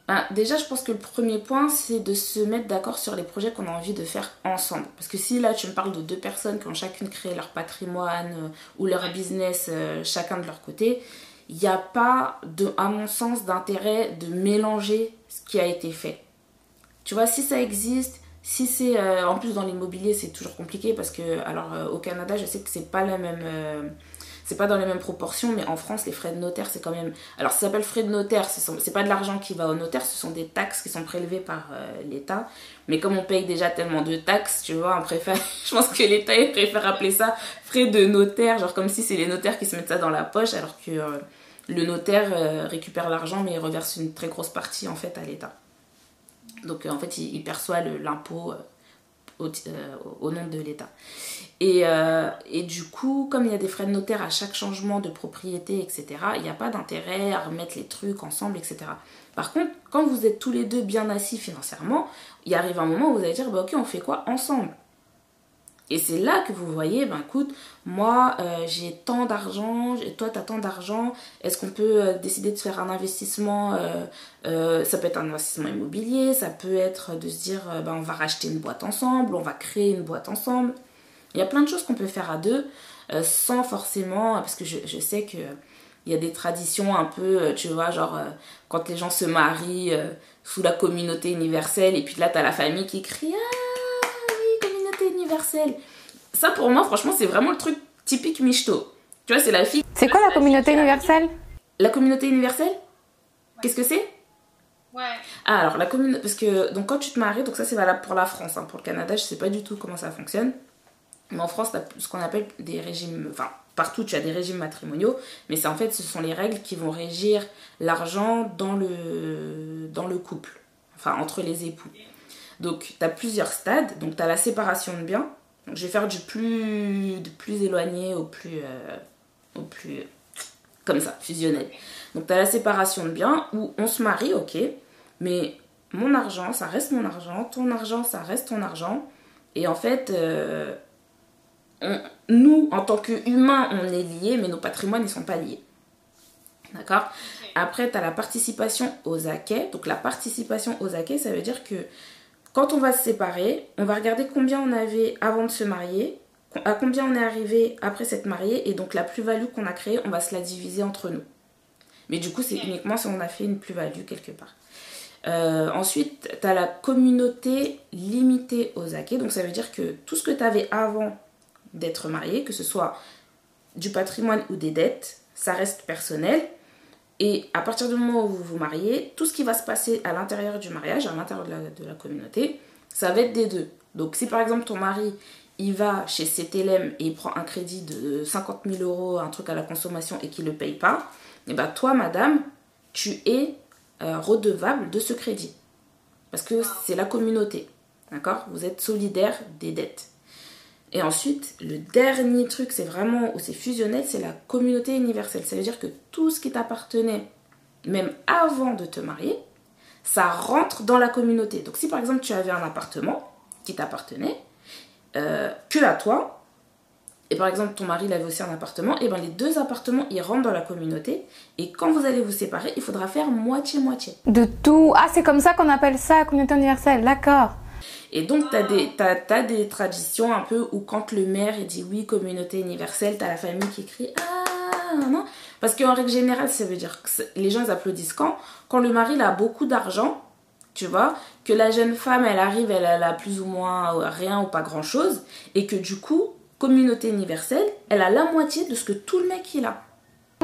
Ben, Déjà, je pense que le premier point, c'est de se mettre d'accord sur les projets qu'on a envie de faire ensemble. Parce que si là, tu me parles de deux personnes qui ont chacune créé leur patrimoine euh, ou leur business, chacun de leur côté, il n'y a pas, à mon sens, d'intérêt de mélanger ce qui a été fait. Tu vois, si ça existe, si c'est... Euh, en plus, dans l'immobilier, c'est toujours compliqué parce que, alors, euh, au Canada, je sais que c'est pas la même... Euh, c'est pas dans les mêmes proportions, mais en France, les frais de notaire, c'est quand même. Alors, ça s'appelle frais de notaire, c'est pas de l'argent qui va au notaire, ce sont des taxes qui sont prélevées par l'État. Mais comme on paye déjà tellement de taxes, tu vois, on préfère. Je pense que l'État préfère appeler ça frais de notaire, genre comme si c'est les notaires qui se mettent ça dans la poche, alors que le notaire euh, récupère l'argent mais il reverse une très grosse partie en fait à l'État. Donc euh, en fait il, perçoit l'impôt euh, au, nom de l'État. Et, et, du coup, comme il y a des frais de notaire à chaque changement de propriété, etc., il n'y a pas d'intérêt à remettre les trucs ensemble, etc. Par contre, quand vous êtes tous les deux bien assis financièrement, il arrive un moment où vous allez dire, bah, ok, on fait quoi ensemble? Et c'est là que vous voyez, ben écoute, moi euh, j'ai tant d'argent, toi tu as tant d'argent, est-ce qu'on peut euh, décider de faire un investissement euh, Ça peut être un investissement immobilier, ça peut être de se dire, ben, on va racheter une boîte ensemble, on va créer une boîte ensemble. Il y a plein de choses qu'on peut faire à deux, sans forcément, parce que je, je sais que il y a des traditions un peu, tu vois, genre quand les gens se marient sous la communauté universelle, et puis là tu as la famille qui crie ah, universelle. Ça, pour moi, franchement, c'est vraiment le truc typique michto. Tu vois, c'est la fille. C'est quoi la communauté universelle? La communauté universelle? Qu'est-ce que c'est? Ouais. Ah, alors, la communauté. Parce que, donc, quand tu te maries, donc ça, c'est valable pour la France. Hein. Pour le Canada, je sais pas du tout comment ça fonctionne. Mais en France, ce qu'on appelle des régimes. Enfin, partout, tu as des régimes matrimoniaux. Mais c'est en fait, ce sont les règles qui vont régir l'argent dans le, dans le couple. Enfin, entre les époux. Donc, tu as plusieurs stades. Donc, tu as la séparation de biens. Donc, je vais faire du plus, de plus éloigné au plus, euh, au plus, comme ça, fusionnel. Donc, tu as la séparation de biens où on se marie, ok, mais mon argent, ça reste mon argent, ton argent, ça reste ton argent. Et en fait, euh, nous, en tant qu'humains, on est liés, mais nos patrimoines, ils sont pas liés. D'accord? Après, tu as la participation aux acquets. Donc, la participation aux acquets, ça veut dire que quand on va se séparer, on va regarder combien on avait avant de se marier, à combien on est arrivé après s'être marié, et donc la plus-value qu'on a créée, on va se la diviser entre nous. Mais du coup, c'est uniquement si on a fait une plus-value quelque part. Euh, ensuite, tu as la communauté limitée aux acquis. Donc ça veut dire que tout ce que tu avais avant d'être marié, que ce soit du patrimoine ou des dettes, ça reste personnel. Et à partir du moment où vous vous mariez, tout ce qui va se passer à l'intérieur du mariage, à l'intérieur de la, communauté, ça va être des deux. Donc si par exemple ton mari, il va chez CTLM et il prend un crédit de 50 000 euros, un truc à la consommation et qu'il ne le paye pas, et bien toi, madame, tu es euh, redevable de ce crédit. Parce que c'est la communauté. D'accord? Vous êtes solidaire des dettes. Et ensuite, le dernier truc, c'est vraiment où c'est fusionnel, c'est la communauté universelle. Ça veut dire que tout ce qui t'appartenait, même avant de te marier, ça rentre dans la communauté. Donc si par exemple tu avais un appartement qui t'appartenait, euh, que à toi, et par exemple ton mari avait aussi un appartement, et bien les deux appartements ils rentrent dans la communauté, et quand vous allez vous séparer, il faudra faire moitié-moitié. De tout. Ah, c'est comme ça qu'on appelle ça, communauté universelle, d'accord. Et donc, tu as, des- des traditions un peu où quand le maire dit oui, communauté universelle, tu as la famille qui crie Ah, non. Parce qu'en règle générale, ça veut dire que les gens applaudissent quand? Quand le mari il a beaucoup d'argent, tu vois, que la jeune femme elle arrive, elle, elle a plus ou moins rien ou pas grand chose, et que du coup, communauté universelle, elle a la moitié de ce que tout le mec il a.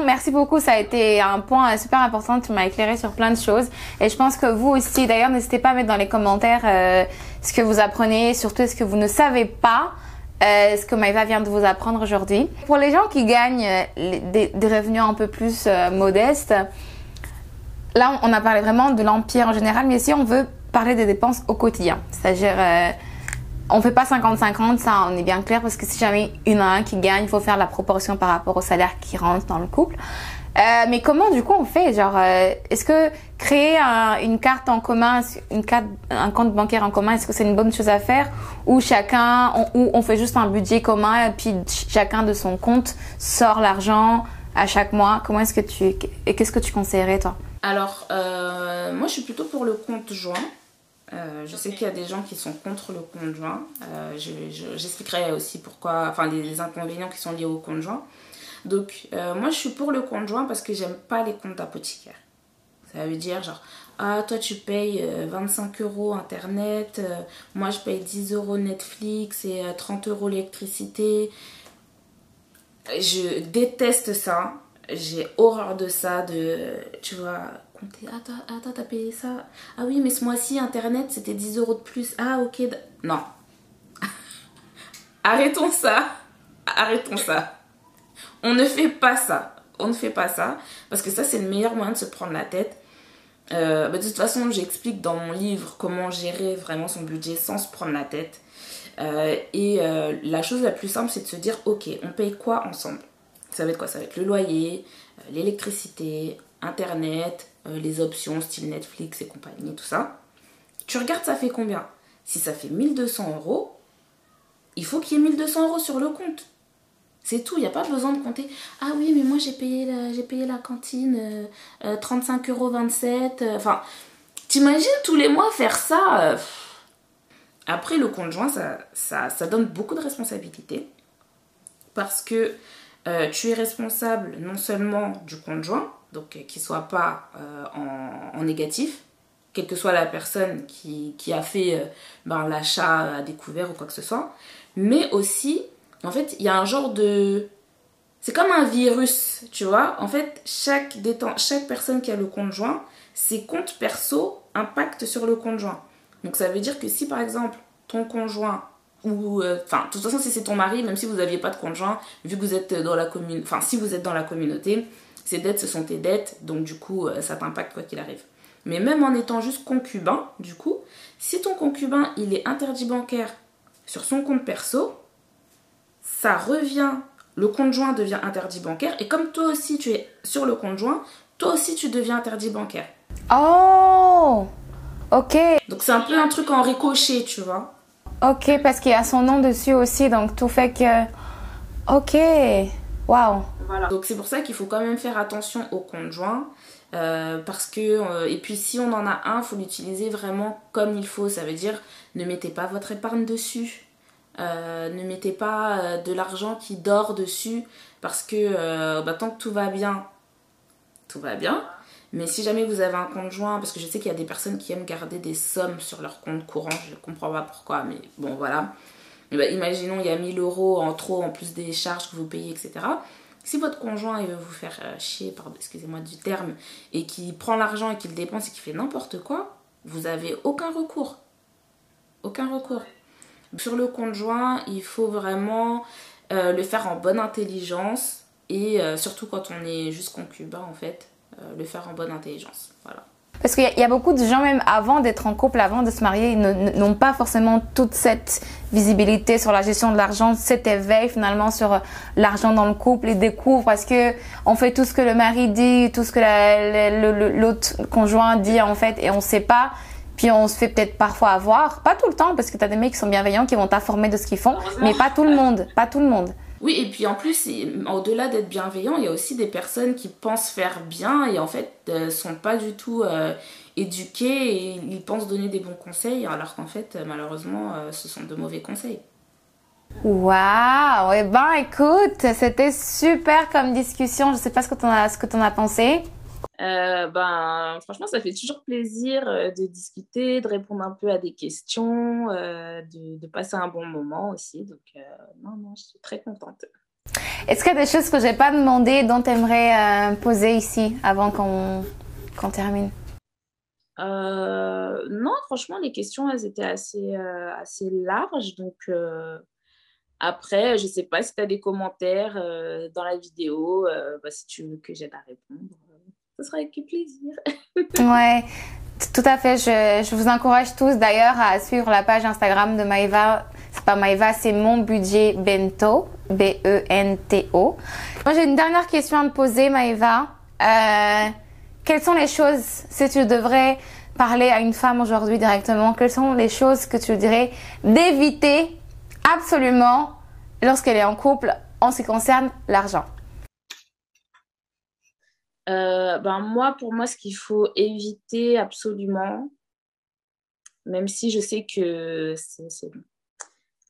Merci beaucoup, ça a été un point super important. Tu m'as éclairé sur plein de choses. Et je pense que vous aussi, d'ailleurs, n'hésitez pas à mettre dans les commentaires euh, ce que vous apprenez, surtout ce que vous ne savez pas, euh, ce que Maëva vient de vous apprendre aujourd'hui. Pour les gens qui gagnent euh, des, revenus un peu plus modestes, là, on a parlé vraiment de l'empire en général, mais si on veut parler des dépenses au quotidien, c'est-à-dire on fait pas 50-50, ça on est bien clair parce que si jamais en a un qui gagne, il faut faire la proportion par rapport au salaire qui rentre dans le couple. Euh, mais comment du coup on fait Genre, euh, est-ce que créer un- une carte en commun, une carte, un compte bancaire en commun, est-ce que c'est une bonne chose à faire? Ou chacun, on, ou on fait juste un budget commun et puis ch- chacun de son compte sort l'argent à chaque mois Comment est-ce que tu et qu'est-ce que tu conseillerais toi? Alors, euh, moi je suis plutôt pour le compte joint. Euh, je sais qu'il y a des gens qui sont contre le compte joint. Euh, je- je- J'expliquerai aussi pourquoi, enfin les, les inconvénients qui sont liés au compte joint. Donc, euh, moi je suis pour le compte joint parce que j'aime pas les comptes d'apothicaire. Ça veut dire genre, ah toi tu payes euh, 25 euros internet, moi je paye 10 euros Netflix et euh, 30 euros l'électricité. Je déteste ça. J'ai horreur de ça, de, tu vois, compter. Attends, attends, t'as payé ça Ah oui, mais ce mois-ci, Internet, c'était 10 euros de plus. Ah, ok. Non. Arrêtons ça. Arrêtons ça. On ne fait pas ça. On ne fait pas ça. Parce que ça, c'est le meilleur moyen de se prendre la tête. Euh, bah, de toute façon, j'explique dans mon livre comment gérer vraiment son budget sans se prendre la tête. Euh, et euh, la chose la plus simple, c'est de se dire, ok, on paye quoi ensemble? Ça va être quoi? Ça va être le loyer, l'électricité, Internet, euh, les options style Netflix et compagnie, tout ça. Tu regardes, ça fait combien? Si ça fait 1200 euros, il faut qu'il y ait 1200 euros sur le compte. C'est tout, il n'y a pas besoin de compter. Ah oui, mais moi j'ai payé la, payé la cantine euh, euh, 35,27 euros. euh, Enfin, t'imagines tous les mois faire ça euh. Après, le conjoint, ça, ça, ça donne beaucoup de responsabilités. Parce que tu es responsable non seulement du conjoint, donc euh, qu'il soit pas euh, en, négatif, quelle que soit la personne qui, qui a fait euh, ben, l'achat à découvert ou quoi que ce soit, mais aussi, en fait, il y a un genre de... C'est comme un virus, tu vois. En fait, chaque, déten- chaque personne qui a le compte joint, ses comptes perso impactent sur le compte joint. Donc ça veut dire que si par exemple ton conjoint ou enfin de toute façon si c'est ton mari même si vous n'aviez pas de conjoint vu que vous êtes dans la commune enfin si vous êtes dans la communauté ces dettes ce sont tes dettes donc du coup euh, ça t'impacte quoi qu'il arrive. Mais même en étant juste concubin du coup si ton concubin il est interdit bancaire sur son compte perso ça revient le compte joint devient interdit bancaire et comme toi aussi tu es sur le compte joint toi aussi tu deviens interdit bancaire. Oh! Ok, donc c'est un peu un truc en ricochet tu vois. Ok, parce qu'il y a son nom dessus aussi, donc tout fait que. Ok, waouh. Donc c'est pour ça qu'il faut quand même faire attention au conjoint. euh, parce que euh, et puis si on en a un, faut l'utiliser vraiment comme il faut. Ça veut dire ne mettez pas votre épargne dessus, Euh, ne mettez pas euh, de l'argent qui dort dessus parce que bah, tant que tout va bien, tout va bien. Mais si jamais vous avez un compte joint, parce que je sais qu'il y a des personnes qui aiment garder des sommes sur leur compte courant, je comprends pas pourquoi, mais bon voilà. Ben, imaginons il y a 1000 euros en trop en plus des charges que vous payez, etc. Si votre conjoint il veut vous faire euh, chier, pardon, excusez-moi du terme, et qui prend l'argent et qu'il le dépense et qu'il fait n'importe quoi, vous avez aucun recours. Aucun recours. Sur le conjoint, il faut vraiment euh, le faire en bonne intelligence et euh, surtout quand on est juste concubin en fait, le faire en bonne intelligence. Voilà. Parce qu'il y, a beaucoup de gens, même avant d'être en couple, avant de se marier, ils n'ont pas forcément toute cette visibilité sur la gestion de l'argent, cet éveil finalement sur euh, l'argent dans le couple. Ils découvrent parce que on fait tout ce que le mari dit, tout ce que l'autre conjoint dit en fait, et on ne sait pas. Puis on se fait peut-être parfois avoir, pas tout le temps, parce que tu as des mecs qui sont bienveillants, qui vont t'informer de ce qu'ils font, mais pas tout le monde, pas tout le monde. Oui, et puis en plus, au-delà d'être bienveillant, il y a aussi des personnes qui pensent faire bien et en fait euh, sont pas du tout euh, éduquées et ils pensent donner des bons conseils alors qu'en fait, malheureusement, euh, ce sont de mauvais conseils. Waouh! Eh ben, écoute, c'était super comme discussion. Je sais pas ce que que en as pensé. Euh, ben, franchement, ça fait toujours plaisir euh, de discuter, de répondre un peu à des questions, euh, de, passer un bon moment aussi. Donc, non, non, je suis très contente. Est-ce qu'il y a des choses que je n'ai pas demandé dont tu aimerais poser ici avant qu'on termine? Non, franchement, les questions, elles étaient assez, assez larges. Donc, après, je ne sais pas si tu as des commentaires dans la vidéo, bah, si tu veux que j'aide à répondre ce sera avec plaisir. ouais, tout à fait. Je, je vous encourage tous d'ailleurs à suivre la page Instagram de Maïva. C'est pas Maïva, c'est mon budget bento, B-E-N-T-O. Moi, j'ai une dernière question à me poser, Maïva. Euh, quelles sont les choses, si tu devrais parler à une femme aujourd'hui directement, quelles sont les choses que tu dirais d'éviter absolument lorsqu'elle est en couple en ce qui concerne l'argent? Euh, ben moi, pour moi, ce qu'il faut éviter absolument, même si je sais que c'est...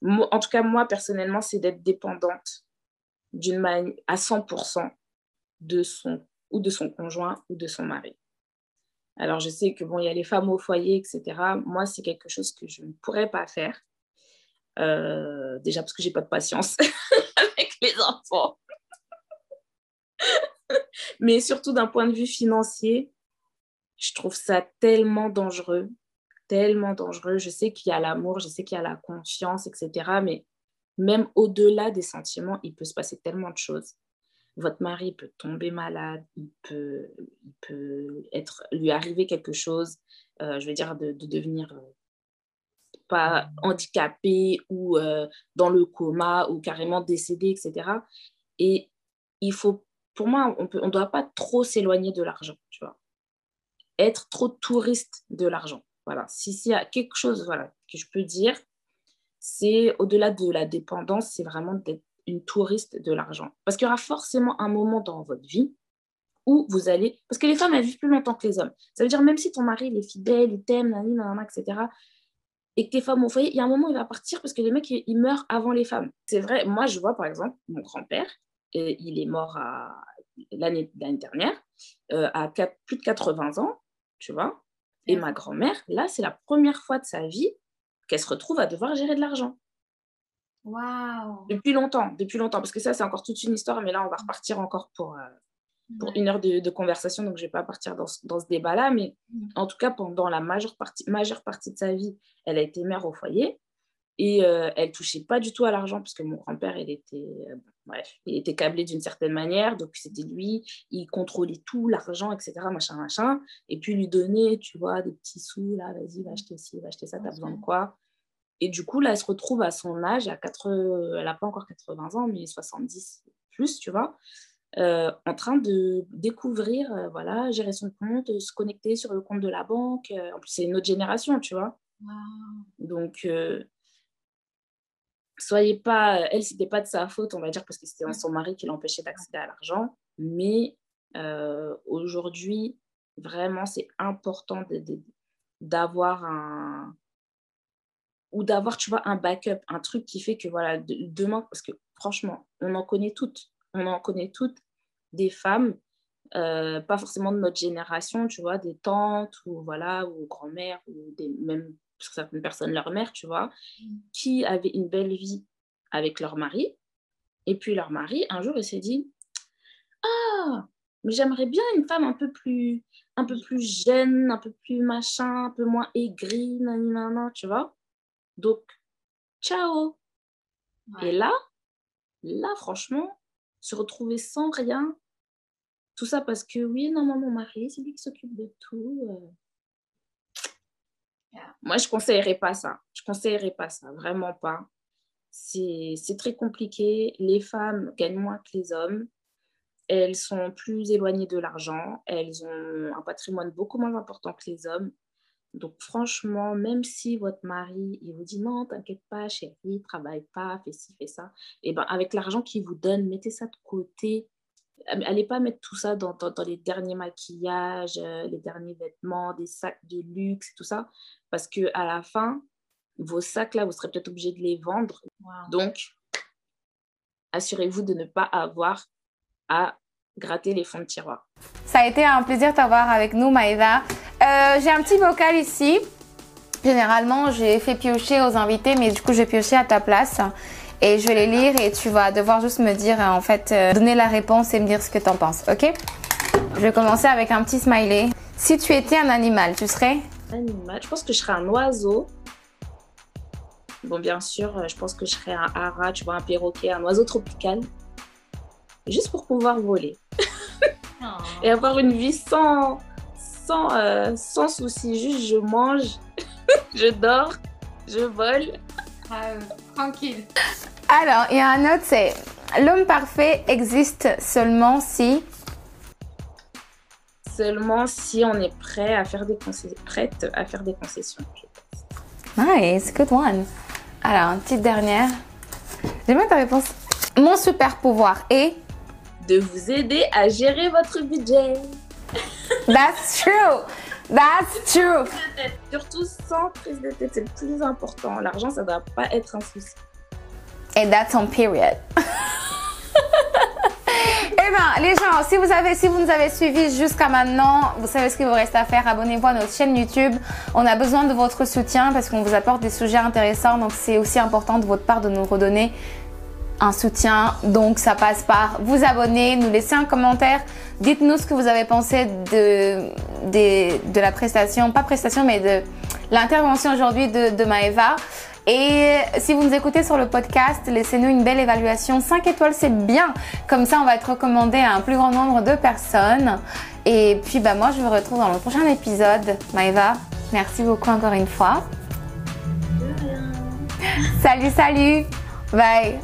En tout cas, moi, personnellement, c'est d'être dépendante d'une manière à 100% de son ou de son conjoint ou de son mari. Alors, je sais que bon, il y a les femmes au foyer, etc. Moi, c'est quelque chose que je ne pourrais pas faire. Euh, déjà parce que j'ai pas de patience avec les enfants. Mais surtout d'un point de vue financier, je trouve ça tellement dangereux, tellement dangereux. Je sais qu'il y a l'amour, je sais qu'il y a la confiance, etc. Mais même au-delà des sentiments, il peut se passer tellement de choses. Votre mari peut tomber malade, il peut, il peut être, lui arriver quelque chose, euh, je veux dire, de, devenir euh, pas handicapé ou euh, dans le coma ou carrément décédé, etc. Et il faut pour moi, on ne doit pas trop s'éloigner de l'argent, tu vois. Être trop touriste de l'argent. Voilà. Si s'il y a quelque chose voilà, que je peux dire, c'est au-delà de la dépendance, c'est vraiment d'être une touriste de l'argent. Parce qu'il y aura forcément un moment dans votre vie où vous allez... Parce que les femmes, elles vivent plus longtemps que les hommes. Ça veut dire, même si ton mari, il est fidèle, il t'aime, etc., et que tes femmes au foyer, il y a un moment il va partir parce que les mecs, ils meurent avant les femmes. C'est vrai, moi, je vois, par exemple, mon grand-père, il est mort l'année dernière, euh, à plus de 80 ans, tu vois. Et ma grand-mère, là, c'est la première fois de sa vie qu'elle se retrouve à devoir gérer de l'argent. Waouh Depuis longtemps, depuis longtemps, parce que ça, c'est encore toute une histoire, mais là, on va repartir encore pour, euh, pour une heure de, conversation, donc je ne vais pas partir dans ce, dans ce débat-là, mais en tout cas, pendant la majeure partie, majeure partie de sa vie, elle a été mère au foyer. Et euh, elle touchait pas du tout à l'argent parce que mon grand-père, il était, euh, bref, il était câblé d'une certaine manière. Donc, c'était lui, il contrôlait tout, l'argent, etc., machin, machin. Et puis, lui donner, tu vois, des petits sous, là, vas-y, va acheter ci, va acheter ça, t'as besoin de quoi Et du coup, là, elle se retrouve à son âge, à 4, elle n'a pas encore 80 ans, mais 70 plus, tu vois, euh, en train de découvrir, voilà, gérer son compte, se connecter sur le compte de la banque. en plus, c'est une autre génération, tu vois. Donc, soyez pas, elle, c'était pas de sa faute, on va dire, parce que c'était son mari qui l'empêchait d'accéder à l'argent. Mais euh, aujourd'hui, vraiment, c'est important d'avoir un ou d'avoir, tu vois, un backup, un truc qui fait que, voilà, demain, parce que franchement, on en connaît toutes, on en connaît toutes des femmes, euh, pas forcément de notre génération, tu vois, des tantes ou, voilà, ou grand-mères, ou des, même parce que certaines personnes, leur mère, tu vois, mm. qui avaient une belle vie avec leur mari. Et puis leur mari, un jour, il s'est dit, ah, mais j'aimerais bien une femme un peu plus, un peu plus jeune, un peu plus machin, un peu moins aigrie, nanana, tu vois. Donc, ciao. Et là, là, franchement, se retrouver sans rien, tout ça parce que oui, non, mon mari, c'est lui qui s'occupe de tout. Euh. Moi, je conseillerais pas ça. Je conseillerais pas ça, vraiment pas. C'est très compliqué. Les femmes gagnent moins que les hommes. Elles sont plus éloignées de l'argent. Elles ont un patrimoine beaucoup moins important que les hommes. Donc franchement, même si votre mari, il vous dit non, t'inquiète pas, chérie, travaille pas, fais ci, fais ça, et eh ben avec l'argent qu'il vous donne, mettez ça de côté. Allez pas mettre tout ça dans, dans, les derniers maquillages, euh, les derniers vêtements, des sacs de luxe, tout ça, parce que à la fin, vos sacs là, vous serez peut-être obligé de les vendre. Donc, assurez-vous de ne pas avoir à gratter les fonds de tiroir. Ça a été un plaisir de t'avoir avec nous, Maëva. Euh, j'ai un petit vocal ici. Généralement, j'ai fait piocher aux invités, mais du coup, je vais piocher à ta place. Et je vais les lire et tu vas devoir juste me dire, en fait, euh, donner la réponse et me dire ce que tu en penses, ok? Je vais commencer avec un petit smiley. Si tu étais un animal, tu serais? Animal, je pense que je serais un oiseau. Bon, bien sûr, euh, je pense que je serais un hara, tu vois, un perroquet, un oiseau tropical. Juste pour pouvoir voler. Oh. et avoir une vie sans, sans, euh, sans souci. Juste, je mange, je dors, je vole. Ah, tranquille. Alors, il y a un autre, c'est l'homme parfait existe seulement si. Seulement si on est prêt à faire des concessions, prête à faire des concessions. Nice, good one. Alors, une petite dernière. J'aime bien ta réponse. Mon super pouvoir est de vous aider à gérer votre budget. That's true. That's true. Surtout sans prise de tête, c'est le plus important. L'argent, ça ne doit pas être un souci. Et that's on period. Eh bien, les gens, si vous, avez, si vous nous avez suivis jusqu'à maintenant, vous savez ce qu'il vous reste à faire. Abonnez-vous à notre chaîne YouTube. On a besoin de votre soutien parce qu'on vous apporte des sujets intéressants. Donc, c'est aussi important de votre part de nous redonner un soutien. Donc ça passe par vous abonner, nous laisser un commentaire. Dites-nous ce que vous avez pensé de, de, la prestation, pas prestation, mais de l'intervention aujourd'hui de, de Maëva. Et si vous nous écoutez sur le podcast, laissez-nous une belle évaluation. 5 étoiles, c'est bien. Comme ça, on va être recommandé à un plus grand nombre de personnes. Et puis, bah, moi, je vous retrouve dans le prochain épisode. Maëva, merci beaucoup encore une fois. Salut, salut. Bye.